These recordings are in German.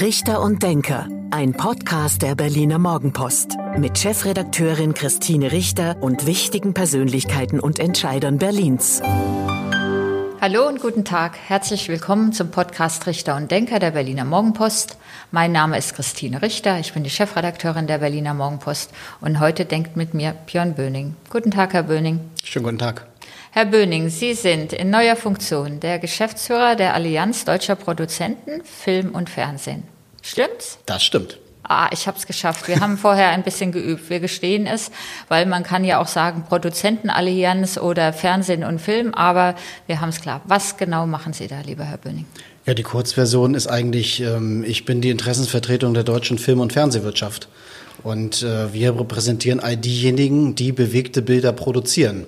Richter und Denker, ein Podcast der Berliner Morgenpost mit Chefredakteurin Christine Richter und wichtigen Persönlichkeiten und Entscheidern Berlins. Hallo und guten Tag. Herzlich willkommen zum Podcast Richter und Denker der Berliner Morgenpost. Mein Name ist Christine Richter. Ich bin die Chefredakteurin der Berliner Morgenpost und heute denkt mit mir Björn Böning. Guten Tag, Herr Böning. Schönen guten Tag. Herr Böning, Sie sind in neuer Funktion der Geschäftsführer der Allianz Deutscher Produzenten Film und Fernsehen. Stimmt's? Das stimmt. Ah, ich habe es geschafft. Wir haben vorher ein bisschen geübt. Wir gestehen es, weil man kann ja auch sagen Produzentenallianz oder Fernsehen und Film, aber wir haben es klar. Was genau machen Sie da, lieber Herr Böning? Ja, die Kurzversion ist eigentlich, ähm, ich bin die Interessensvertretung der deutschen Film- und Fernsehwirtschaft. Und äh, wir repräsentieren all diejenigen, die bewegte Bilder produzieren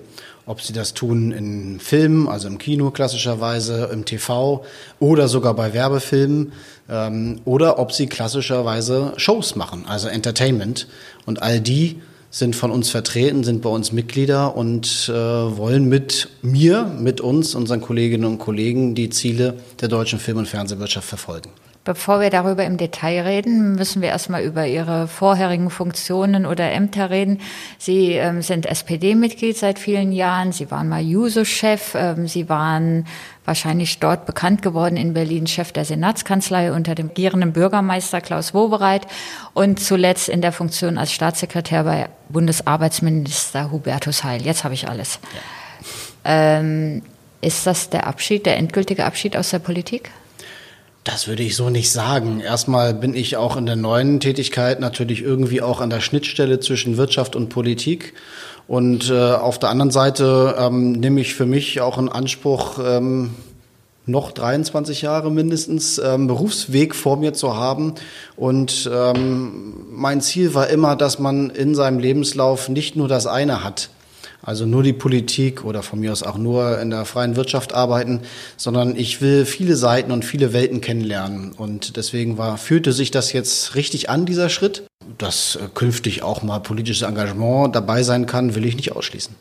ob sie das tun in Filmen, also im Kino klassischerweise, im TV oder sogar bei Werbefilmen ähm, oder ob sie klassischerweise Shows machen, also Entertainment. Und all die sind von uns vertreten, sind bei uns Mitglieder und äh, wollen mit mir, mit uns, unseren Kolleginnen und Kollegen, die Ziele der deutschen Film- und Fernsehwirtschaft verfolgen. Bevor wir darüber im Detail reden, müssen wir erstmal über Ihre vorherigen Funktionen oder Ämter reden. Sie ähm, sind SPD-Mitglied seit vielen Jahren. Sie waren mal Juso-Chef. Ähm, Sie waren wahrscheinlich dort bekannt geworden in Berlin Chef der Senatskanzlei unter dem regierenden Bürgermeister Klaus Wobereit und zuletzt in der Funktion als Staatssekretär bei Bundesarbeitsminister Hubertus Heil. Jetzt habe ich alles. Ja. Ähm, ist das der Abschied, der endgültige Abschied aus der Politik? Das würde ich so nicht sagen. Erstmal bin ich auch in der neuen Tätigkeit natürlich irgendwie auch an der Schnittstelle zwischen Wirtschaft und Politik. Und äh, auf der anderen Seite ähm, nehme ich für mich auch in Anspruch, ähm, noch 23 Jahre mindestens ähm, Berufsweg vor mir zu haben. Und ähm, mein Ziel war immer, dass man in seinem Lebenslauf nicht nur das eine hat. Also nur die Politik oder von mir aus auch nur in der freien Wirtschaft arbeiten, sondern ich will viele Seiten und viele Welten kennenlernen. Und deswegen war, fühlte sich das jetzt richtig an, dieser Schritt. Dass äh, künftig auch mal politisches Engagement dabei sein kann, will ich nicht ausschließen.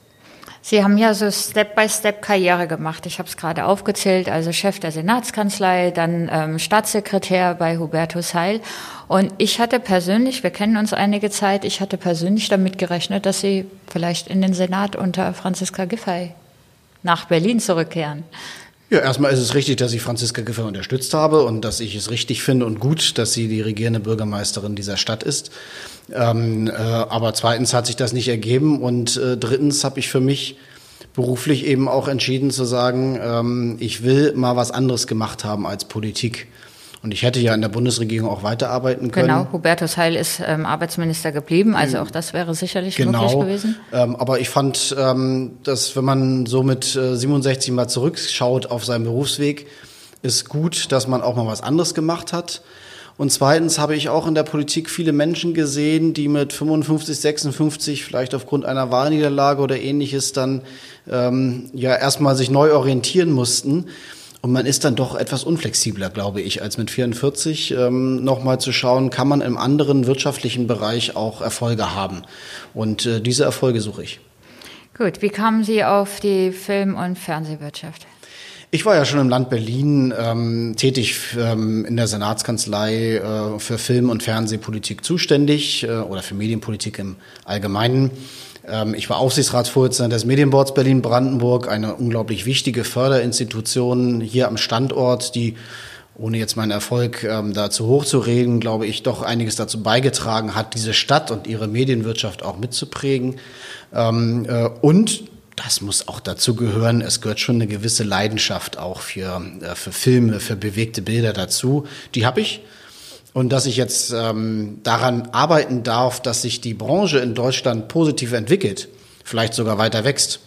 Sie haben ja so Step-by-Step Karriere gemacht. Ich habe es gerade aufgezählt, also Chef der Senatskanzlei, dann ähm, Staatssekretär bei Hubertus Heil. Und ich hatte persönlich, wir kennen uns einige Zeit, ich hatte persönlich damit gerechnet, dass Sie vielleicht in den Senat unter Franziska Giffey nach Berlin zurückkehren. Ja, erstmal ist es richtig, dass ich Franziska Giffey unterstützt habe und dass ich es richtig finde und gut, dass sie die regierende Bürgermeisterin dieser Stadt ist. Ähm, äh, aber zweitens hat sich das nicht ergeben und äh, drittens habe ich für mich beruflich eben auch entschieden zu sagen, ähm, ich will mal was anderes gemacht haben als Politik. Und ich hätte ja in der Bundesregierung auch weiterarbeiten können. Genau, Hubertus Heil ist ähm, Arbeitsminister geblieben, also auch das wäre sicherlich genau, möglich gewesen. Ähm, aber ich fand, ähm, dass wenn man so mit äh, 67 mal zurückschaut auf seinen Berufsweg, ist gut, dass man auch mal was anderes gemacht hat. Und zweitens habe ich auch in der Politik viele Menschen gesehen, die mit 55, 56 vielleicht aufgrund einer Wahlniederlage oder ähnliches dann ähm, ja erstmal sich neu orientieren mussten. Und man ist dann doch etwas unflexibler, glaube ich, als mit 44 ähm, nochmal zu schauen, kann man im anderen wirtschaftlichen Bereich auch Erfolge haben. Und äh, diese Erfolge suche ich. Gut, wie kamen Sie auf die Film- und Fernsehwirtschaft? Ich war ja schon im Land Berlin ähm, tätig ähm, in der Senatskanzlei äh, für Film- und Fernsehpolitik zuständig äh, oder für Medienpolitik im Allgemeinen. Ähm, ich war Aufsichtsratsvorsitzender des Medienboards Berlin-Brandenburg, eine unglaublich wichtige Förderinstitution hier am Standort, die ohne jetzt meinen Erfolg ähm, da zu glaube ich, doch einiges dazu beigetragen hat, diese Stadt und ihre Medienwirtschaft auch mitzuprägen. Ähm, äh, und das muss auch dazu gehören. Es gehört schon eine gewisse Leidenschaft auch für, äh, für Filme, für bewegte Bilder dazu. Die habe ich. Und dass ich jetzt ähm, daran arbeiten darf, dass sich die Branche in Deutschland positiv entwickelt, vielleicht sogar weiter wächst,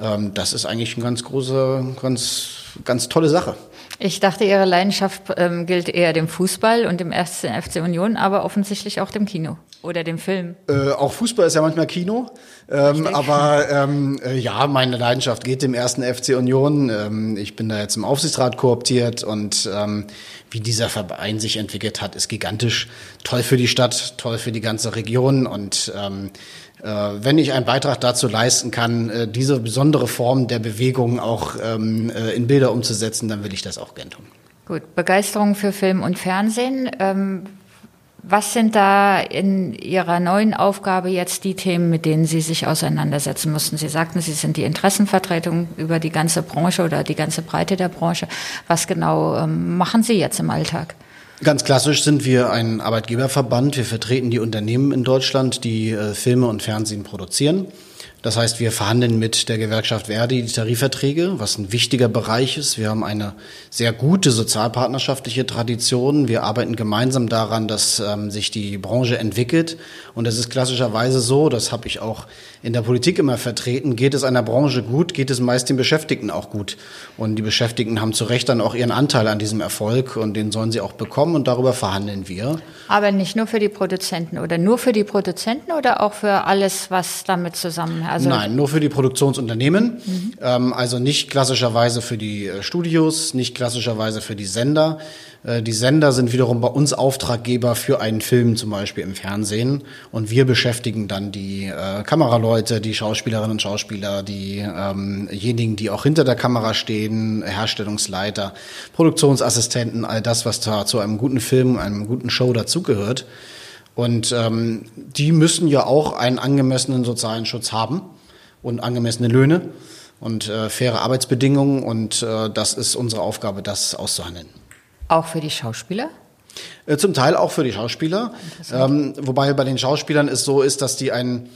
ähm, das ist eigentlich eine ganz große, ganz, ganz tolle Sache. Ich dachte, Ihre Leidenschaft ähm, gilt eher dem Fußball und dem ersten FC Union, aber offensichtlich auch dem Kino oder dem Film. Äh, auch Fußball ist ja manchmal Kino, ähm, aber ähm, äh, ja, meine Leidenschaft geht dem ersten FC Union. Ähm, ich bin da jetzt im Aufsichtsrat kooptiert und ähm, wie dieser Verein sich entwickelt hat, ist gigantisch. Toll für die Stadt, toll für die ganze Region und ähm, äh, wenn ich einen Beitrag dazu leisten kann, äh, diese besondere Form der Bewegung auch ähm, äh, in Bilder umzusetzen, dann will ich das auch gern tun. Gut, Begeisterung für Film und Fernsehen. Ähm, was sind da in Ihrer neuen Aufgabe jetzt die Themen, mit denen Sie sich auseinandersetzen mussten? Sie sagten, Sie sind die Interessenvertretung über die ganze Branche oder die ganze Breite der Branche. Was genau ähm, machen Sie jetzt im Alltag? Ganz klassisch sind wir ein Arbeitgeberverband. Wir vertreten die Unternehmen in Deutschland, die äh, Filme und Fernsehen produzieren. Das heißt, wir verhandeln mit der Gewerkschaft Verdi die Tarifverträge, was ein wichtiger Bereich ist. Wir haben eine sehr gute sozialpartnerschaftliche Tradition. Wir arbeiten gemeinsam daran, dass ähm, sich die Branche entwickelt. Und es ist klassischerweise so, das habe ich auch in der Politik immer vertreten, geht es einer Branche gut, geht es meist den Beschäftigten auch gut. Und die Beschäftigten haben zu Recht dann auch ihren Anteil an diesem Erfolg und den sollen sie auch bekommen und darüber verhandeln wir. Aber nicht nur für die Produzenten oder nur für die Produzenten oder auch für alles, was damit zusammenhängt? Also Nein, nur für die Produktionsunternehmen. Mhm. Ähm, also nicht klassischerweise für die äh, Studios, nicht klassischerweise für die Sender. Äh, die Sender sind wiederum bei uns Auftraggeber für einen Film, zum Beispiel im Fernsehen. Und wir beschäftigen dann die äh, Kameraleute, die Schauspielerinnen und Schauspieler, diejenigen, ähm die auch hinter der Kamera stehen, Herstellungsleiter, Produktionsassistenten, all das, was da zu einem guten Film, einem guten Show dazugehört. Und ähm, die müssen ja auch einen angemessenen sozialen Schutz haben und angemessene Löhne und äh, faire Arbeitsbedingungen. Und äh, das ist unsere Aufgabe, das auszuhandeln. Auch für die Schauspieler? Äh, zum Teil auch für die Schauspieler. Ähm, wobei bei den Schauspielern es so ist, dass die einen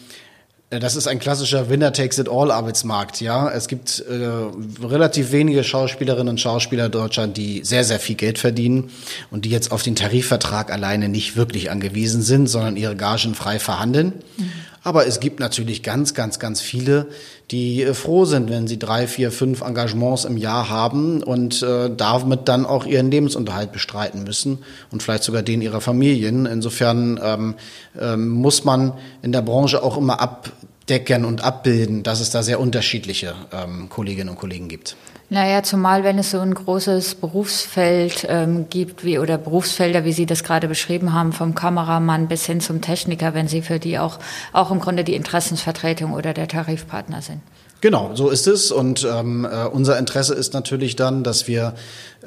das ist ein klassischer Winner-Takes-it-all-Arbeitsmarkt, ja. Es gibt äh, relativ wenige Schauspielerinnen und Schauspieler in Deutschland, die sehr, sehr viel Geld verdienen und die jetzt auf den Tarifvertrag alleine nicht wirklich angewiesen sind, sondern ihre Gagen frei verhandeln. Mhm. Aber es gibt natürlich ganz, ganz, ganz viele, die äh, froh sind, wenn sie drei, vier, fünf Engagements im Jahr haben und äh, damit dann auch ihren Lebensunterhalt bestreiten müssen und vielleicht sogar den ihrer Familien. Insofern ähm, ähm, muss man in der Branche auch immer abdecken und abbilden, dass es da sehr unterschiedliche ähm, Kolleginnen und Kollegen gibt. Naja, zumal wenn es so ein großes Berufsfeld ähm, gibt, wie oder Berufsfelder, wie Sie das gerade beschrieben haben, vom Kameramann bis hin zum Techniker, wenn Sie für die auch, auch im Grunde die Interessensvertretung oder der Tarifpartner sind. Genau, so ist es. Und ähm, äh, unser Interesse ist natürlich dann, dass wir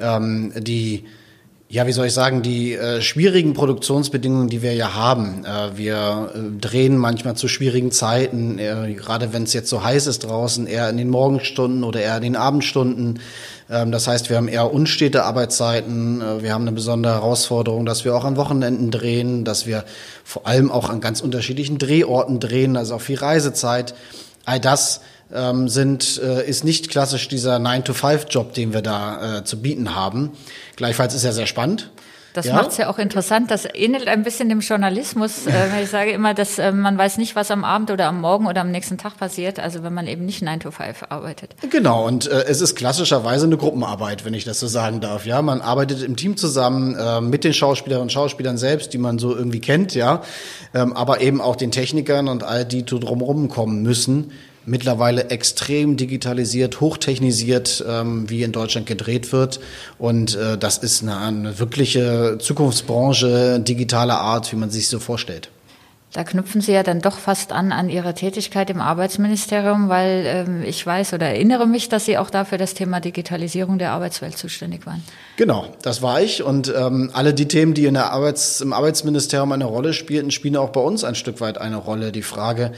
ähm, die ja, wie soll ich sagen, die äh, schwierigen Produktionsbedingungen, die wir ja haben. Äh, wir äh, drehen manchmal zu schwierigen Zeiten, äh, gerade wenn es jetzt so heiß ist draußen, eher in den Morgenstunden oder eher in den Abendstunden. Ähm, das heißt, wir haben eher unstete Arbeitszeiten. Äh, wir haben eine besondere Herausforderung, dass wir auch an Wochenenden drehen, dass wir vor allem auch an ganz unterschiedlichen Drehorten drehen, also auch viel Reisezeit. All das ähm, sind, äh, ist nicht klassisch dieser 9-to-5-Job, den wir da äh, zu bieten haben. Gleichfalls ist er sehr spannend. Das ja. macht es ja auch interessant. Das ähnelt ein bisschen dem Journalismus. Äh, ich sage immer, dass äh, man weiß nicht, was am Abend oder am Morgen oder am nächsten Tag passiert, also wenn man eben nicht 9 to 5 arbeitet. Genau, und äh, es ist klassischerweise eine Gruppenarbeit, wenn ich das so sagen darf. Ja, man arbeitet im Team zusammen äh, mit den Schauspielerinnen und Schauspielern selbst, die man so irgendwie kennt, ja, ähm, aber eben auch den Technikern und all die, die drumherum kommen müssen mittlerweile extrem digitalisiert, hochtechnisiert, ähm, wie in Deutschland gedreht wird. Und äh, das ist eine, eine wirkliche Zukunftsbranche digitaler Art, wie man sich so vorstellt. Da knüpfen Sie ja dann doch fast an an Ihre Tätigkeit im Arbeitsministerium, weil ähm, ich weiß oder erinnere mich, dass Sie auch dafür das Thema Digitalisierung der Arbeitswelt zuständig waren. Genau, das war ich. Und ähm, alle die Themen, die in der Arbeits-, im Arbeitsministerium eine Rolle spielten, spielen auch bei uns ein Stück weit eine Rolle. Die Frage,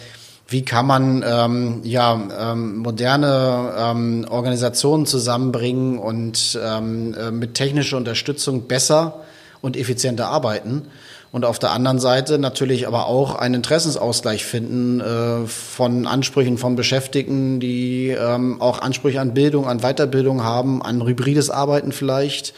wie kann man ähm, ja ähm, moderne ähm, Organisationen zusammenbringen und ähm, äh, mit technischer Unterstützung besser und effizienter arbeiten und auf der anderen Seite natürlich aber auch einen Interessensausgleich finden äh, von Ansprüchen von Beschäftigten, die ähm, auch Ansprüche an Bildung, an Weiterbildung haben, an hybrides Arbeiten vielleicht.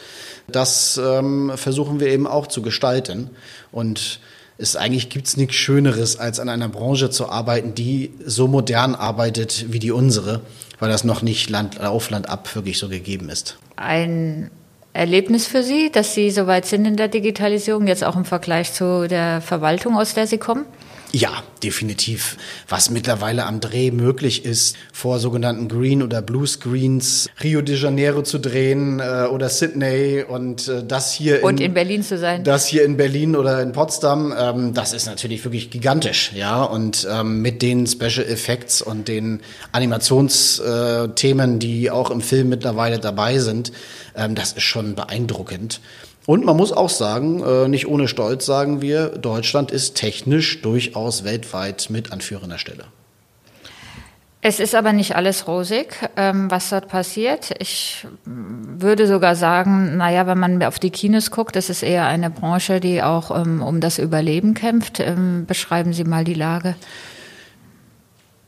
Das ähm, versuchen wir eben auch zu gestalten und ist eigentlich gibt's nichts Schöneres, als an einer Branche zu arbeiten, die so modern arbeitet wie die unsere, weil das noch nicht Land auf Land ab wirklich so gegeben ist. Ein Erlebnis für Sie, dass Sie so weit sind in der Digitalisierung, jetzt auch im Vergleich zu der Verwaltung, aus der Sie kommen? Ja, definitiv. Was mittlerweile am Dreh möglich ist, vor sogenannten Green- oder Blue-Screens Rio de Janeiro zu drehen äh, oder Sydney und äh, das hier und in, in, Berlin zu sein. Das hier in Berlin oder in Potsdam, ähm, das ist natürlich wirklich gigantisch, ja. Und ähm, mit den Special Effects und den Animationsthemen, äh, die auch im Film mittlerweile dabei sind, ähm, das ist schon beeindruckend. Und man muss auch sagen, äh, nicht ohne Stolz sagen wir, Deutschland ist technisch durchaus weltweit mit an führender Stelle. Es ist aber nicht alles rosig, ähm, was dort passiert. Ich würde sogar sagen, naja, wenn man auf die Kinos guckt, das ist eher eine Branche, die auch ähm, um das Überleben kämpft. Ähm, beschreiben Sie mal die Lage.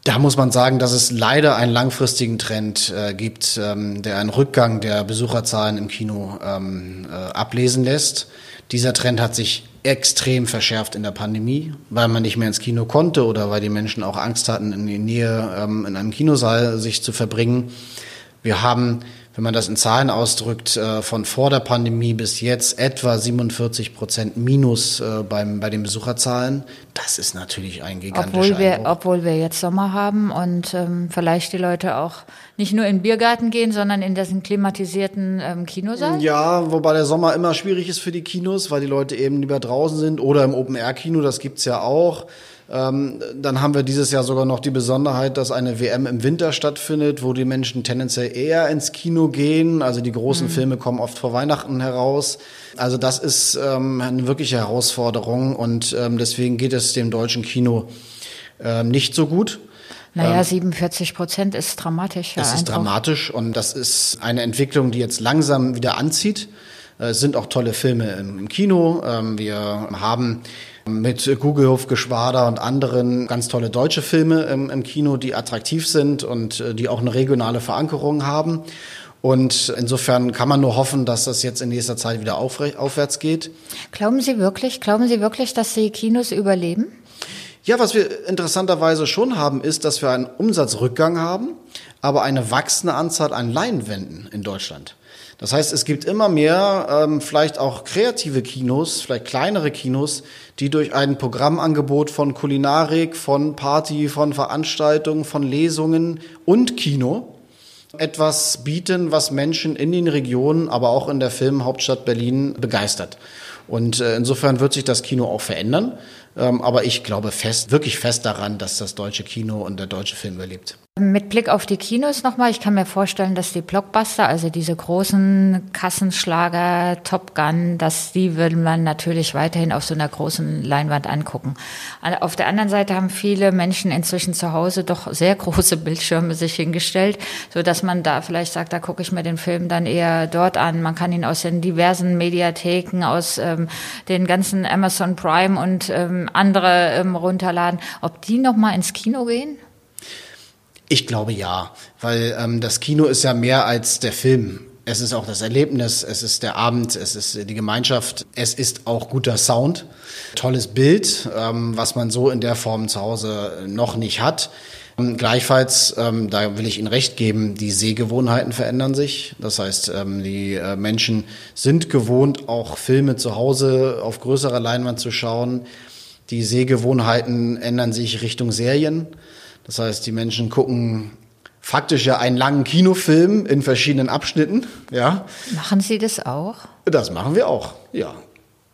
Da muss man sagen, dass es leider einen langfristigen Trend äh, gibt, ähm, der einen Rückgang der Besucherzahlen im Kino ähm, äh, ablesen lässt. Dieser Trend hat sich extrem verschärft in der Pandemie, weil man nicht mehr ins Kino konnte oder weil die Menschen auch Angst hatten, in die Nähe ähm, in einem Kinosaal sich zu verbringen. Wir haben wenn man das in Zahlen ausdrückt, äh, von vor der Pandemie bis jetzt etwa 47 Prozent Minus äh, beim, bei den Besucherzahlen. Das ist natürlich ein gigantischer obwohl wir, Einbruch. Obwohl wir jetzt Sommer haben und ähm, vielleicht die Leute auch nicht nur in den Biergarten gehen, sondern in diesen klimatisierten ähm, Kinosaal? Ja, wobei der Sommer immer schwierig ist für die Kinos, weil die Leute eben lieber draußen sind oder im Open-Air-Kino, das gibt's ja auch. Ähm, dann haben wir dieses Jahr sogar noch die Besonderheit, dass eine WM im Winter stattfindet, wo die Menschen tendenziell eher ins Kino gehen. Also die großen mhm. Filme kommen oft vor Weihnachten heraus. Also das ist ähm, eine wirkliche Herausforderung und ähm, deswegen geht es dem deutschen Kino nicht so gut. Naja, 47 ähm, Prozent ist dramatisch. Ja, es ist dramatisch und das ist eine Entwicklung, die jetzt langsam wieder anzieht. Äh, es sind auch tolle Filme im Kino. Wir haben mit Gugelhof, Geschwader und anderen ganz tolle deutsche Filme im, im Kino, die attraktiv sind und äh, die auch eine regionale Verankerung haben. Und insofern kann man nur hoffen, dass das jetzt in nächster Zeit wieder aufwärts geht. Glauben Sie wirklich, glauben Sie wirklich, dass die Kinos überleben? Ja, was wir interessanterweise schon haben, ist, dass wir einen Umsatzrückgang haben, aber eine wachsende Anzahl an Leinwänden in Deutschland. Das heißt, es gibt immer mehr, ähm, vielleicht auch kreative Kinos, vielleicht kleinere Kinos, die durch ein Programmangebot von Kulinarik, von Party, von Veranstaltungen, von Lesungen und Kino etwas bieten, was Menschen in den Regionen, aber auch in der Filmhauptstadt Berlin begeistert. Und äh, insofern wird sich das Kino auch verändern. Ähm, aber ich glaube fest, wirklich fest daran, dass das deutsche Kino und der deutsche Film überlebt. Mit Blick auf die Kinos nochmal, ich kann mir vorstellen, dass die Blockbuster, also diese großen Kassenschlager, Top Gun, dass die würde man natürlich weiterhin auf so einer großen Leinwand angucken. Auf der anderen Seite haben viele Menschen inzwischen zu Hause doch sehr große Bildschirme sich hingestellt, so dass man da vielleicht sagt, da gucke ich mir den Film dann eher dort an. Man kann ihn aus den diversen Mediatheken, aus ähm, den ganzen Amazon Prime und ähm, andere ähm, runterladen. Ob die nochmal ins Kino gehen? Ich glaube ja, weil ähm, das Kino ist ja mehr als der Film. Es ist auch das Erlebnis, es ist der Abend, es ist die Gemeinschaft, es ist auch guter Sound, tolles Bild, ähm, was man so in der Form zu Hause noch nicht hat. Ähm, gleichfalls, ähm, da will ich Ihnen recht geben, die Sehgewohnheiten verändern sich. Das heißt, ähm, die äh, Menschen sind gewohnt, auch Filme zu Hause auf größerer Leinwand zu schauen. Die Sehgewohnheiten ändern sich Richtung Serien. Das heißt, die Menschen gucken faktisch ja einen langen Kinofilm in verschiedenen Abschnitten. Ja. Machen Sie das auch? Das machen wir auch, ja.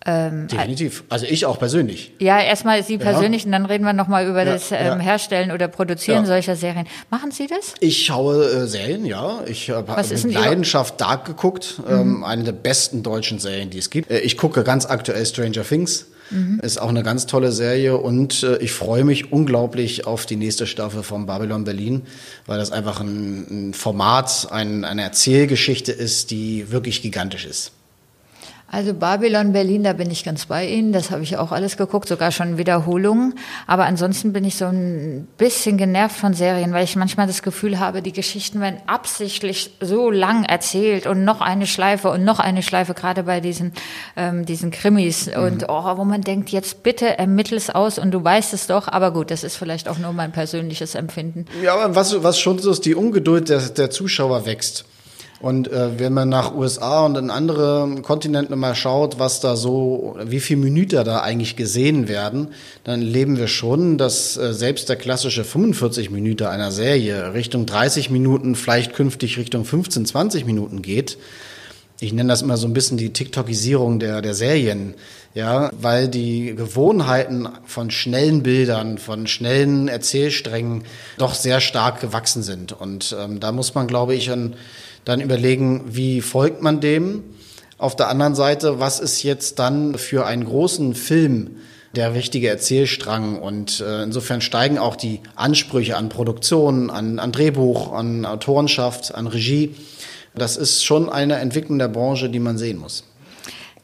Ähm, Definitiv. Also ich auch persönlich. Ja, erstmal Sie persönlich ja. und dann reden wir nochmal über ja, das ähm, ja. Herstellen oder Produzieren solcher Serien. Machen Sie das? Ich schaue äh, Serien, ja. Ich habe mit Leidenschaft Dark geguckt. Mhm. Ähm, eine der besten deutschen Serien, die es gibt. Äh, ich gucke ganz aktuell Stranger Things. Mhm. Ist auch eine ganz tolle Serie und äh, ich freue mich unglaublich auf die nächste Staffel von Babylon Berlin, weil das einfach ein, ein Format, ein, eine Erzählgeschichte ist, die wirklich gigantisch ist. Also Babylon Berlin, da bin ich ganz bei Ihnen. Das habe ich auch alles geguckt, sogar schon Wiederholungen. Aber ansonsten bin ich so ein bisschen genervt von Serien, weil ich manchmal das Gefühl habe, die Geschichten werden absichtlich so lang erzählt und noch eine Schleife und noch eine Schleife, gerade bei diesen, ähm, diesen Krimis. Mhm. Und oh, wo man denkt, jetzt bitte ermittel es aus und du weißt es doch. Aber gut, das ist vielleicht auch nur mein persönliches Empfinden. Ja, aber was, was schon so ist, die Ungeduld der, der Zuschauer wächst. Und äh, wenn man nach USA und in andere Kontinente mal schaut, was da so, wie viel Minuten da eigentlich gesehen werden, dann leben wir schon, dass äh, selbst der klassische 45 Minuten einer Serie Richtung 30 Minuten, vielleicht künftig Richtung 15, 20 Minuten geht. Ich nenne das immer so ein bisschen die TikTokisierung der, der Serien, ja, weil die Gewohnheiten von schnellen Bildern, von schnellen Erzählsträngen doch sehr stark gewachsen sind. Und ähm, da muss man, glaube ich, an dann überlegen, wie folgt man dem. Auf der anderen Seite, was ist jetzt dann für einen großen Film der richtige Erzählstrang? Und äh, insofern steigen auch die Ansprüche an Produktion, an, an Drehbuch, an Autorenschaft, an Regie. Das ist schon eine Entwicklung der Branche, die man sehen muss.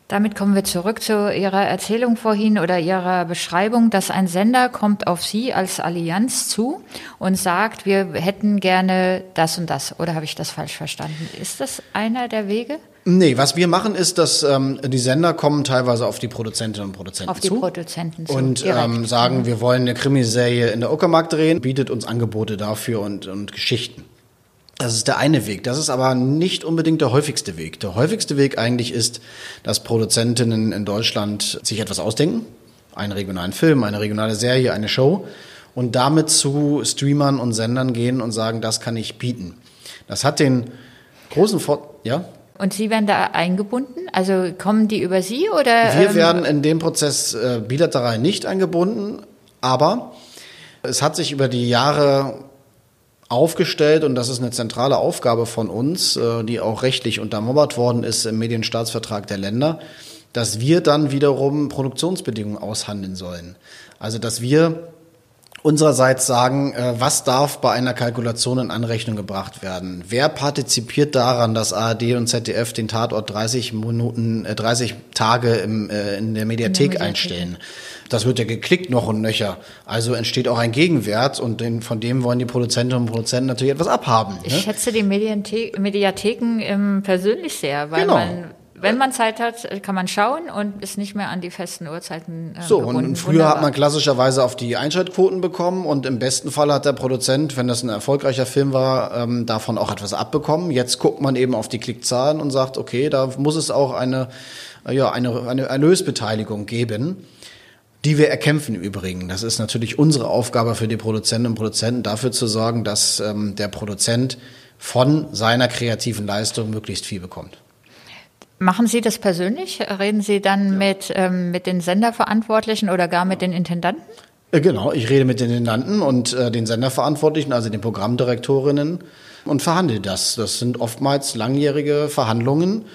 Damit kommen wir zurück zu Ihrer Erzählung vorhin oder Ihrer Beschreibung, dass ein Sender kommt auf Sie als Allianz zu und sagt, wir hätten gerne das und das. Oder habe ich das falsch verstanden? Ist das einer der Wege? Nee, was wir machen ist, dass ähm, die Sender kommen teilweise auf die Produzentinnen und Produzenten auf die zu. Produzenten zu. Und ähm, sagen, wir wollen eine Krimiserie in der Uckermark drehen, bietet uns Angebote dafür und, und Geschichten. Das ist der eine Weg. Das ist aber nicht unbedingt der häufigste Weg. Der häufigste Weg eigentlich ist, dass Produzentinnen in Deutschland sich etwas ausdenken. Einen regionalen Film, eine regionale Serie, eine Show. Und damit zu Streamern und Sendern gehen und sagen, das kann ich bieten. Das hat den großen Vorteil, ja? Und Sie werden da eingebunden? Also kommen die über Sie oder? Wir ähm werden in dem Prozess äh, bilateral nicht eingebunden, aber es hat sich über die Jahre aufgestellt und das ist eine zentrale Aufgabe von uns, äh, die auch rechtlich untermauert worden ist im Medienstaatsvertrag der Länder, dass wir dann wiederum Produktionsbedingungen aushandeln sollen. Also dass wir unsererseits sagen, äh, was darf bei einer Kalkulation in Anrechnung gebracht werden? Wer partizipiert daran, dass ARD und ZDF den Tatort 30 Minuten, 30 äh, Tage im, in der Mediathek, in der Mediathek einstellen? Das wird ja geklickt noch und nöcher. Also entsteht auch ein Gegenwert und den, von dem wollen die Produzentinnen und Produzenten natürlich etwas abhaben. Ne? Ich schätze die Mediathe Mediatheken ähm, persönlich sehr, weil genau. man wenn man Zeit hat, kann man schauen und ist nicht mehr an die festen Uhrzeiten äh, So, gebunden. und früher Wunderbar. hat man klassischerweise auf die Einschaltquoten bekommen und im besten Fall hat der Produzent, wenn das ein erfolgreicher Film war, ähm, davon auch etwas abbekommen. Jetzt guckt man eben auf die Klickzahlen und sagt, okay, da muss es auch eine, ja, eine, eine Erlösbeteiligung geben die wir erkämpfen im Übrigen. Das ist natürlich unsere Aufgabe für die Produzentinnen und Produzenten, dafür zu sorgen, dass ähm, der Produzent von seiner kreativen Leistung möglichst viel bekommt. Machen Sie das persönlich? Reden Sie dann ja. mit, ähm, mit den Senderverantwortlichen oder gar mit den Intendanten? Äh, genau, ich rede mit den Intendanten und äh, den Senderverantwortlichen, also den Programmdirektorinnen und verhandle das. Das sind oftmals langjährige Verhandlungen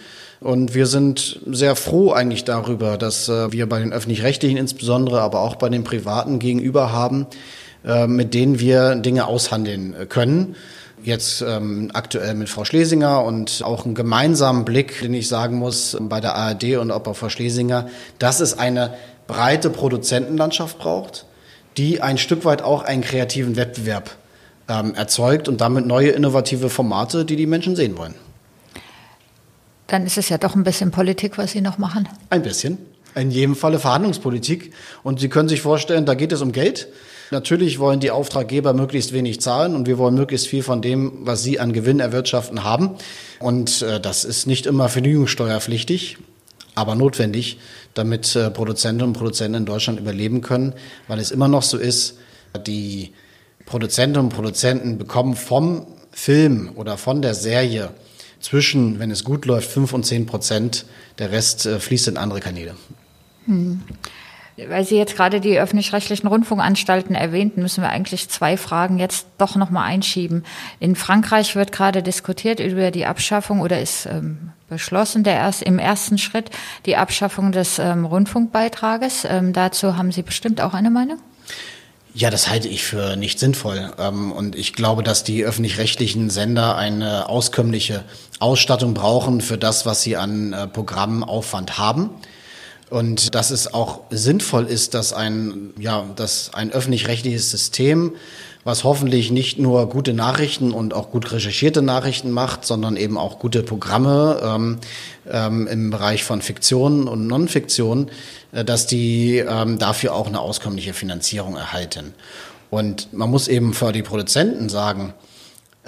und wir sind sehr froh eigentlich darüber, dass äh, wir bei den öffentlich-rechtlichen insbesondere, aber auch bei den privaten gegenüber haben, äh, mit denen wir Dinge aushandeln äh, können. Jetzt ähm, aktuell mit Frau Schlesinger und auch einen gemeinsamen Blick, den ich sagen muss, bei der ARD und auch bei Frau Schlesinger, dass es eine breite Produzentenlandschaft braucht, die ein Stück weit auch einen kreativen Wettbewerb ähm, erzeugt und damit neue innovative Formate, die die Menschen sehen wollen. Dann ist es ja doch ein bisschen Politik, was Sie noch machen. Ein bisschen. In jedem Falle Verhandlungspolitik. Und Sie können sich vorstellen, da geht es um Geld. Natürlich wollen die Auftraggeber möglichst wenig zahlen und wir wollen möglichst viel von dem, was sie an Gewinn erwirtschaften, haben. Und äh, das ist nicht immer vergnügungssteuerpflichtig, aber notwendig, damit äh, Produzentinnen und Produzenten in Deutschland überleben können, weil es immer noch so ist, die Produzentinnen und Produzenten bekommen vom Film oder von der Serie zwischen, wenn es gut läuft, 5 und 10 Prozent. Der Rest äh, fließt in andere Kanäle. Hm. Weil Sie jetzt gerade die öffentlich-rechtlichen Rundfunkanstalten erwähnten, müssen wir eigentlich zwei Fragen jetzt doch nochmal einschieben. In Frankreich wird gerade diskutiert über die Abschaffung oder ist ähm, beschlossen, der erst, im ersten Schritt die Abschaffung des ähm, Rundfunkbeitrages. Ähm, dazu haben Sie bestimmt auch eine Meinung? Ja, das halte ich für nicht sinnvoll. Ähm, und ich glaube, dass die öffentlich-rechtlichen Sender eine auskömmliche Ausstattung brauchen für das, was sie an äh, Programmaufwand haben. Und dass es auch sinnvoll ist, dass ein, ja, dass ein öffentlich-rechtliches System was hoffentlich nicht nur gute Nachrichten und auch gut recherchierte Nachrichten macht, sondern eben auch gute Programme ähm, ähm, im Bereich von Fiktion und Non-Fiktion, äh, dass die ähm, dafür auch eine auskömmliche Finanzierung erhalten. Und man muss eben für die Produzenten sagen,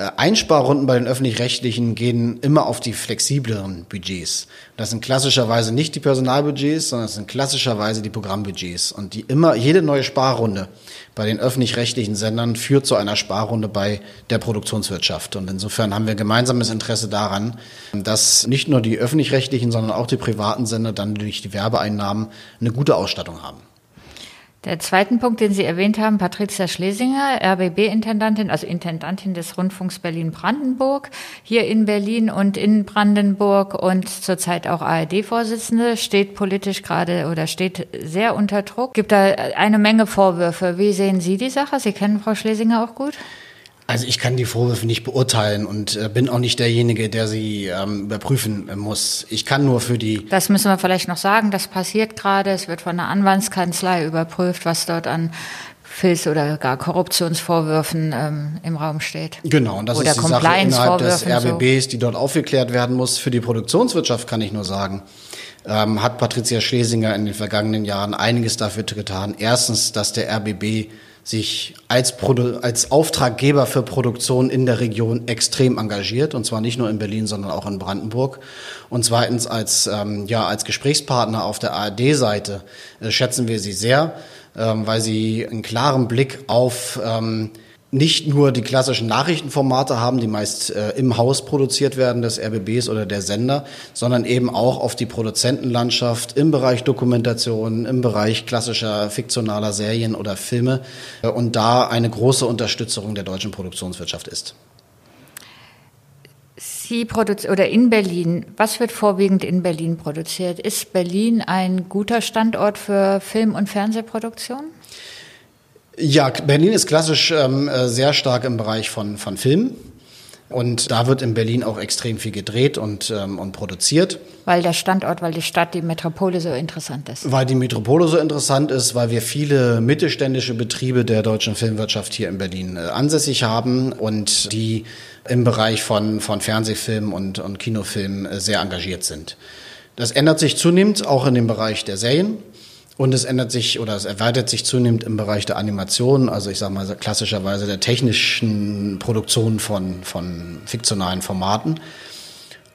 Einsparrunden bei den öffentlich-rechtlichen gehen immer auf die flexibleren Budgets. Das sind klassischerweise nicht die Personalbudgets, sondern das sind klassischerweise die Programmbudgets. Und die immer, jede neue Sparrunde bei den öffentlich-rechtlichen Sendern führt zu einer Sparrunde bei der Produktionswirtschaft. Und insofern haben wir gemeinsames Interesse daran, dass nicht nur die öffentlich-rechtlichen, sondern auch die privaten Sender dann durch die Werbeeinnahmen eine gute Ausstattung haben. Der zweiten Punkt, den Sie erwähnt haben, Patricia Schlesinger, RBB-Intendantin, also Intendantin des Rundfunks Berlin-Brandenburg, hier in Berlin und in Brandenburg und zurzeit auch ARD-Vorsitzende, steht politisch gerade oder steht sehr unter Druck. Gibt da eine Menge Vorwürfe. Wie sehen Sie die Sache? Sie kennen Frau Schlesinger auch gut? Also ich kann die Vorwürfe nicht beurteilen und äh, bin auch nicht derjenige, der sie ähm, überprüfen äh, muss. Ich kann nur für die. Das müssen wir vielleicht noch sagen. Das passiert gerade. Es wird von einer Anwaltskanzlei überprüft, was dort an Filz oder gar Korruptionsvorwürfen ähm, im Raum steht. Genau, und das oder ist die Sache innerhalb des RBBs, die dort aufgeklärt werden muss. Für die Produktionswirtschaft kann ich nur sagen, ähm, hat Patricia Schlesinger in den vergangenen Jahren einiges dafür getan. Erstens, dass der RBB sich als, Produ als Auftraggeber für Produktion in der Region extrem engagiert, und zwar nicht nur in Berlin, sondern auch in Brandenburg. Und zweitens als, ähm, ja, als Gesprächspartner auf der ARD-Seite äh, schätzen wir sie sehr, ähm, weil sie einen klaren Blick auf ähm, nicht nur die klassischen Nachrichtenformate haben, die meist äh, im Haus produziert werden des RBBs oder der Sender, sondern eben auch auf die Produzentenlandschaft im Bereich Dokumentation, im Bereich klassischer fiktionaler Serien oder Filme äh, und da eine große Unterstützung der deutschen Produktionswirtschaft ist. Sie produzieren oder in Berlin, was wird vorwiegend in Berlin produziert? Ist Berlin ein guter Standort für Film- und Fernsehproduktion? Ja, Berlin ist klassisch ähm, äh, sehr stark im Bereich von, von Film. Und da wird in Berlin auch extrem viel gedreht und, ähm, und produziert. Weil der Standort, weil die Stadt, die Metropole so interessant ist. Weil die Metropole so interessant ist, weil wir viele mittelständische Betriebe der deutschen Filmwirtschaft hier in Berlin äh, ansässig haben und die im Bereich von, von Fernsehfilmen und, und Kinofilmen äh, sehr engagiert sind. Das ändert sich zunehmend auch in dem Bereich der Serien. Und es ändert sich oder es erweitert sich zunehmend im Bereich der Animation, also ich sage mal klassischerweise der technischen Produktion von, von fiktionalen Formaten.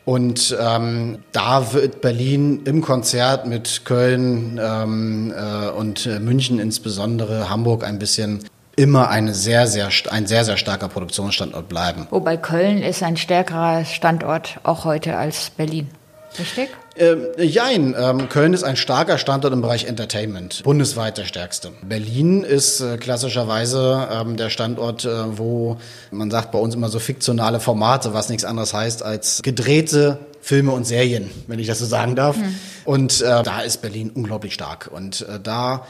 Und ähm, da wird Berlin im Konzert mit Köln ähm, äh, und äh, München insbesondere, Hamburg ein bisschen immer eine sehr, sehr, ein sehr, sehr starker Produktionsstandort bleiben. Wobei Köln ist ein stärkerer Standort auch heute als Berlin. Richtig? Ähm, jein, ähm, Köln ist ein starker Standort im Bereich Entertainment, bundesweit der stärkste. Berlin ist äh, klassischerweise ähm, der Standort, äh, wo man sagt bei uns immer so fiktionale Formate, was nichts anderes heißt als gedrehte Filme und Serien, wenn ich das so sagen darf. Mhm. Und äh, da ist Berlin unglaublich stark. Und äh, da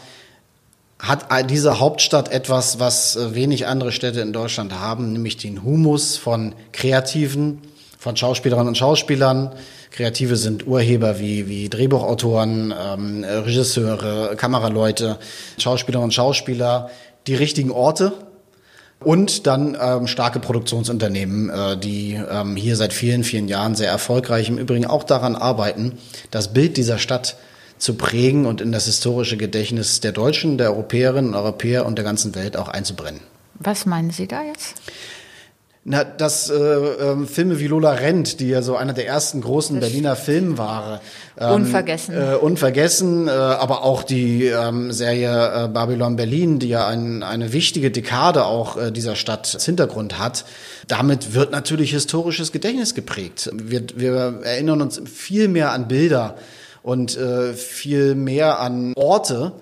hat diese Hauptstadt etwas, was äh, wenig andere Städte in Deutschland haben, nämlich den Humus von Kreativen, von Schauspielerinnen und Schauspielern, Kreative sind Urheber wie, wie Drehbuchautoren, ähm, Regisseure, Kameraleute, Schauspielerinnen und Schauspieler, die richtigen Orte und dann ähm, starke Produktionsunternehmen, äh, die ähm, hier seit vielen, vielen Jahren sehr erfolgreich im Übrigen auch daran arbeiten, das Bild dieser Stadt zu prägen und in das historische Gedächtnis der Deutschen, der Europäerinnen und Europäer und der ganzen Welt auch einzubrennen. Was meinen Sie da jetzt? Na, dass äh, äh, Filme wie Lola Rent, die ja so einer der ersten großen das Berliner Filme war, ähm, unvergessen, äh, unvergessen, äh, aber auch die ähm, Serie äh, Babylon Berlin, die ja ein, eine wichtige Dekade auch äh, dieser Stadt als Hintergrund hat. Damit wird natürlich historisches Gedächtnis geprägt. Wir, wir erinnern uns viel mehr an Bilder und viel mehr an Orte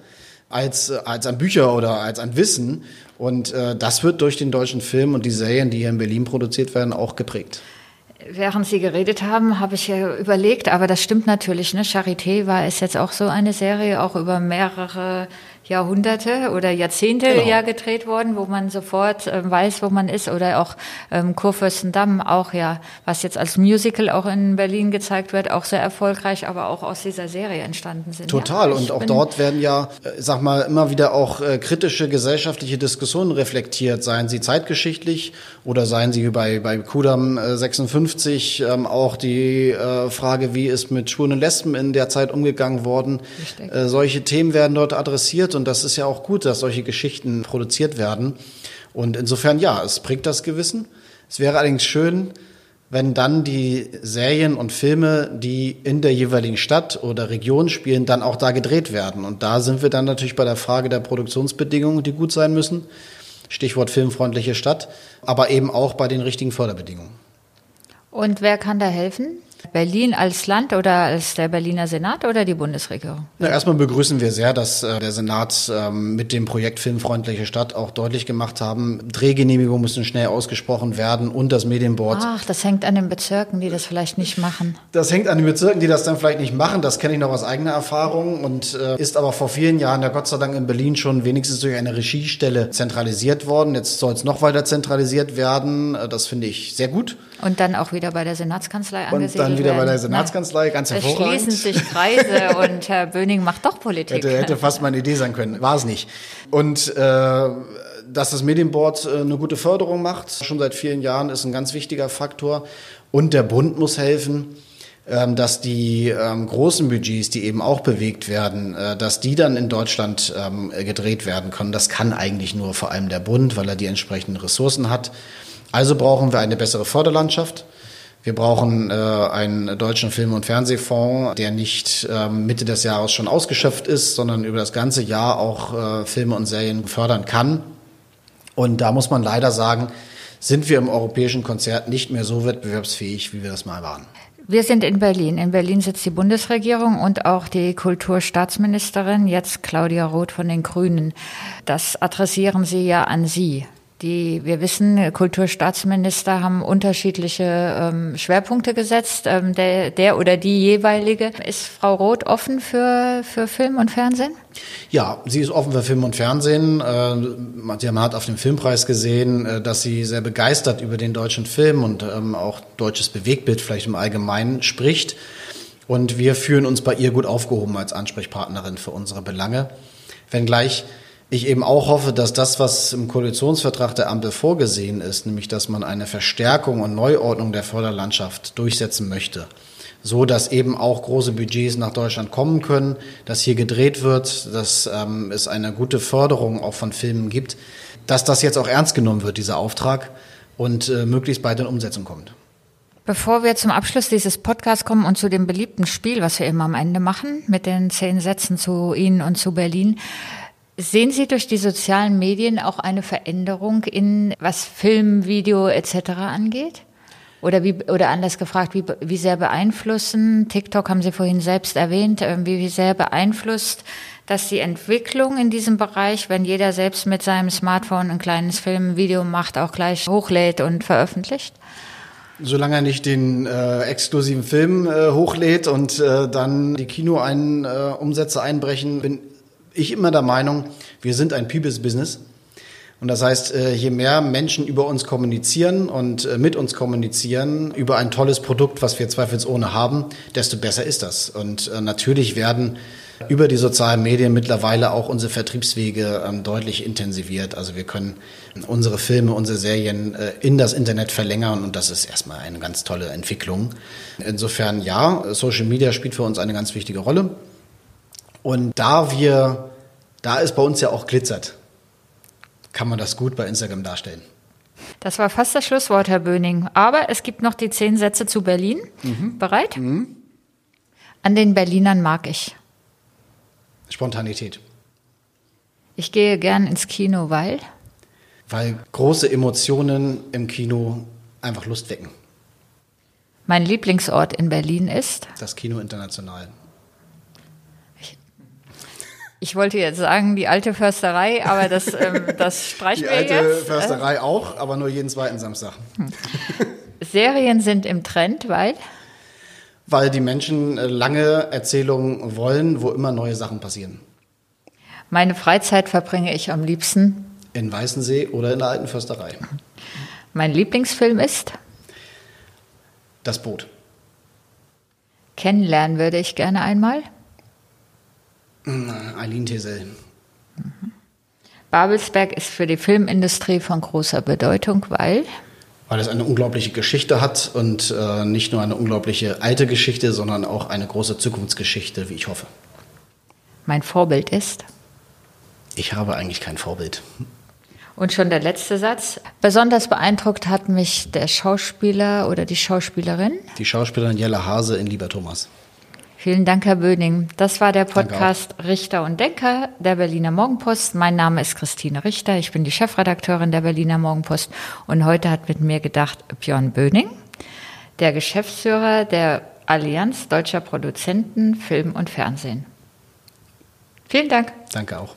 als, als an Bücher oder als an Wissen. Und äh, das wird durch den deutschen Film und die Serien, die hier in Berlin produziert werden, auch geprägt. Während Sie geredet haben, habe ich ja überlegt, aber das stimmt natürlich. Ne? Charité war es jetzt auch so eine Serie, auch über mehrere Jahrhunderte oder Jahrzehnte genau. ja gedreht worden, wo man sofort äh, weiß, wo man ist. Oder auch ähm, Kurfürstendamm, auch ja, was jetzt als Musical auch in Berlin gezeigt wird, auch sehr erfolgreich, aber auch aus dieser Serie entstanden sind. Total. Ja, und auch dort werden ja, äh, sag mal, immer wieder auch äh, kritische gesellschaftliche Diskussionen reflektiert, seien sie zeitgeschichtlich oder seien sie bei, bei Kudam äh, 56 ähm, auch die äh, Frage, wie ist mit Schwulen und Lesben in der Zeit umgegangen worden. Äh, solche Themen werden dort adressiert und das ist ja auch gut, dass solche Geschichten produziert werden. Und insofern, ja, es prägt das Gewissen. Es wäre allerdings schön, wenn dann die Serien und Filme, die in der jeweiligen Stadt oder Region spielen, dann auch da gedreht werden. Und da sind wir dann natürlich bei der Frage der Produktionsbedingungen, die gut sein müssen. Stichwort filmfreundliche Stadt, aber eben auch bei den richtigen Förderbedingungen. Und wer kann da helfen? Berlin als Land oder als der Berliner Senat oder die Bundesregierung? Na, erstmal begrüßen wir sehr, dass äh, der Senat ähm, mit dem Projekt Filmfreundliche Stadt auch deutlich gemacht haben, Drehgenehmigungen müssen schnell ausgesprochen werden und das Medienboard. Ach, das hängt an den Bezirken, die das vielleicht nicht machen. Das hängt an den Bezirken, die das dann vielleicht nicht machen. Das kenne ich noch aus eigener Erfahrung und äh, ist aber vor vielen Jahren ja Gott sei Dank in Berlin schon wenigstens durch eine Regiestelle zentralisiert worden. Jetzt soll es noch weiter zentralisiert werden. Äh, das finde ich sehr gut. Und dann auch wieder bei der Senatskanzlei angesiedelt Und dann wieder werden. bei der Senatskanzlei, ganz Da hervorragend. schließen sich Kreise und Herr Böning macht doch Politik. Hätte, hätte fast meine Idee sein können. War es nicht. Und äh, dass das Medienboard äh, eine gute Förderung macht, schon seit vielen Jahren, ist ein ganz wichtiger Faktor. Und der Bund muss helfen, ähm, dass die ähm, großen Budgets, die eben auch bewegt werden, äh, dass die dann in Deutschland ähm, gedreht werden können. Das kann eigentlich nur vor allem der Bund, weil er die entsprechenden Ressourcen hat. Also brauchen wir eine bessere Förderlandschaft. Wir brauchen äh, einen deutschen Film- und Fernsehfonds, der nicht ähm, Mitte des Jahres schon ausgeschöpft ist, sondern über das ganze Jahr auch äh, Filme und Serien fördern kann. Und da muss man leider sagen, sind wir im europäischen Konzert nicht mehr so wettbewerbsfähig, wie wir das mal waren. Wir sind in Berlin. In Berlin sitzt die Bundesregierung und auch die Kulturstaatsministerin, jetzt Claudia Roth von den Grünen. Das adressieren Sie ja an Sie. Die, wir wissen, Kulturstaatsminister haben unterschiedliche ähm, Schwerpunkte gesetzt. Ähm, der, der oder die jeweilige. Ist Frau Roth offen für, für Film und Fernsehen? Ja, sie ist offen für Film und Fernsehen. Äh, Man hat auf dem Filmpreis gesehen, äh, dass sie sehr begeistert über den deutschen Film und ähm, auch deutsches Bewegtbild vielleicht im Allgemeinen spricht. Und wir fühlen uns bei ihr gut aufgehoben als Ansprechpartnerin für unsere Belange. Wenngleich ich eben auch hoffe, dass das, was im Koalitionsvertrag der Ampel vorgesehen ist, nämlich dass man eine Verstärkung und Neuordnung der Förderlandschaft durchsetzen möchte, so dass eben auch große Budgets nach Deutschland kommen können, dass hier gedreht wird, dass ähm, es eine gute Förderung auch von Filmen gibt, dass das jetzt auch ernst genommen wird, dieser Auftrag, und äh, möglichst bald in Umsetzung kommt. Bevor wir zum Abschluss dieses Podcasts kommen und zu dem beliebten Spiel, was wir immer am Ende machen, mit den zehn Sätzen zu Ihnen und zu Berlin, Sehen Sie durch die sozialen Medien auch eine Veränderung in was Film, Video etc. angeht? Oder wie oder anders gefragt, wie, wie sehr beeinflussen TikTok haben Sie vorhin selbst erwähnt, wie, wie sehr beeinflusst das die Entwicklung in diesem Bereich, wenn jeder selbst mit seinem Smartphone ein kleines Film, Video macht, auch gleich hochlädt und veröffentlicht? Solange er nicht den äh, exklusiven Film äh, hochlädt und äh, dann die Kinoumsätze einbrechen, bin ich immer der Meinung, wir sind ein People's-Business. Und das heißt, äh, je mehr Menschen über uns kommunizieren und äh, mit uns kommunizieren, über ein tolles Produkt, was wir zweifelsohne haben, desto besser ist das. Und äh, natürlich werden über die sozialen Medien mittlerweile auch unsere Vertriebswege ähm, deutlich intensiviert. Also wir können unsere Filme, unsere Serien in das Internet verlängern und das ist erstmal eine ganz tolle Entwicklung. Insofern ja, Social Media spielt für uns eine ganz wichtige Rolle. Und da wir, da es bei uns ja auch glitzert, kann man das gut bei Instagram darstellen. Das war fast das Schlusswort, Herr Böning. Aber es gibt noch die zehn Sätze zu Berlin. Mhm. Bereit? Mhm. An den Berlinern mag ich. Spontanität. Ich gehe gern ins Kino, weil? Weil große Emotionen im Kino einfach Lust wecken. Mein Lieblingsort in Berlin ist? Das Kino International. Ich wollte jetzt sagen, die alte Försterei, aber das, ähm, das streichen die wir jetzt. Die alte Försterei auch, aber nur jeden zweiten Samstag. Hm. Serien sind im Trend, weil? Weil die Menschen äh, lange Erzählungen wollen, wo immer neue Sachen passieren. Meine Freizeit verbringe ich am liebsten in Weißensee oder in der alten Försterei. Mein Lieblingsfilm ist? Das Boot. Kennenlernen würde ich gerne einmal. Eileen Tesel. Babelsberg ist für die Filmindustrie von großer Bedeutung, weil? Weil es eine unglaubliche Geschichte hat und äh, nicht nur eine unglaubliche alte Geschichte, sondern auch eine große Zukunftsgeschichte, wie ich hoffe. Mein Vorbild ist? Ich habe eigentlich kein Vorbild. Und schon der letzte Satz. Besonders beeindruckt hat mich der Schauspieler oder die Schauspielerin. Die Schauspielerin Jella Hase in Lieber Thomas. Vielen Dank, Herr Böning. Das war der Podcast Richter und Denker der Berliner Morgenpost. Mein Name ist Christine Richter. Ich bin die Chefredakteurin der Berliner Morgenpost. Und heute hat mit mir gedacht Björn Böning, der Geschäftsführer der Allianz Deutscher Produzenten Film und Fernsehen. Vielen Dank. Danke auch.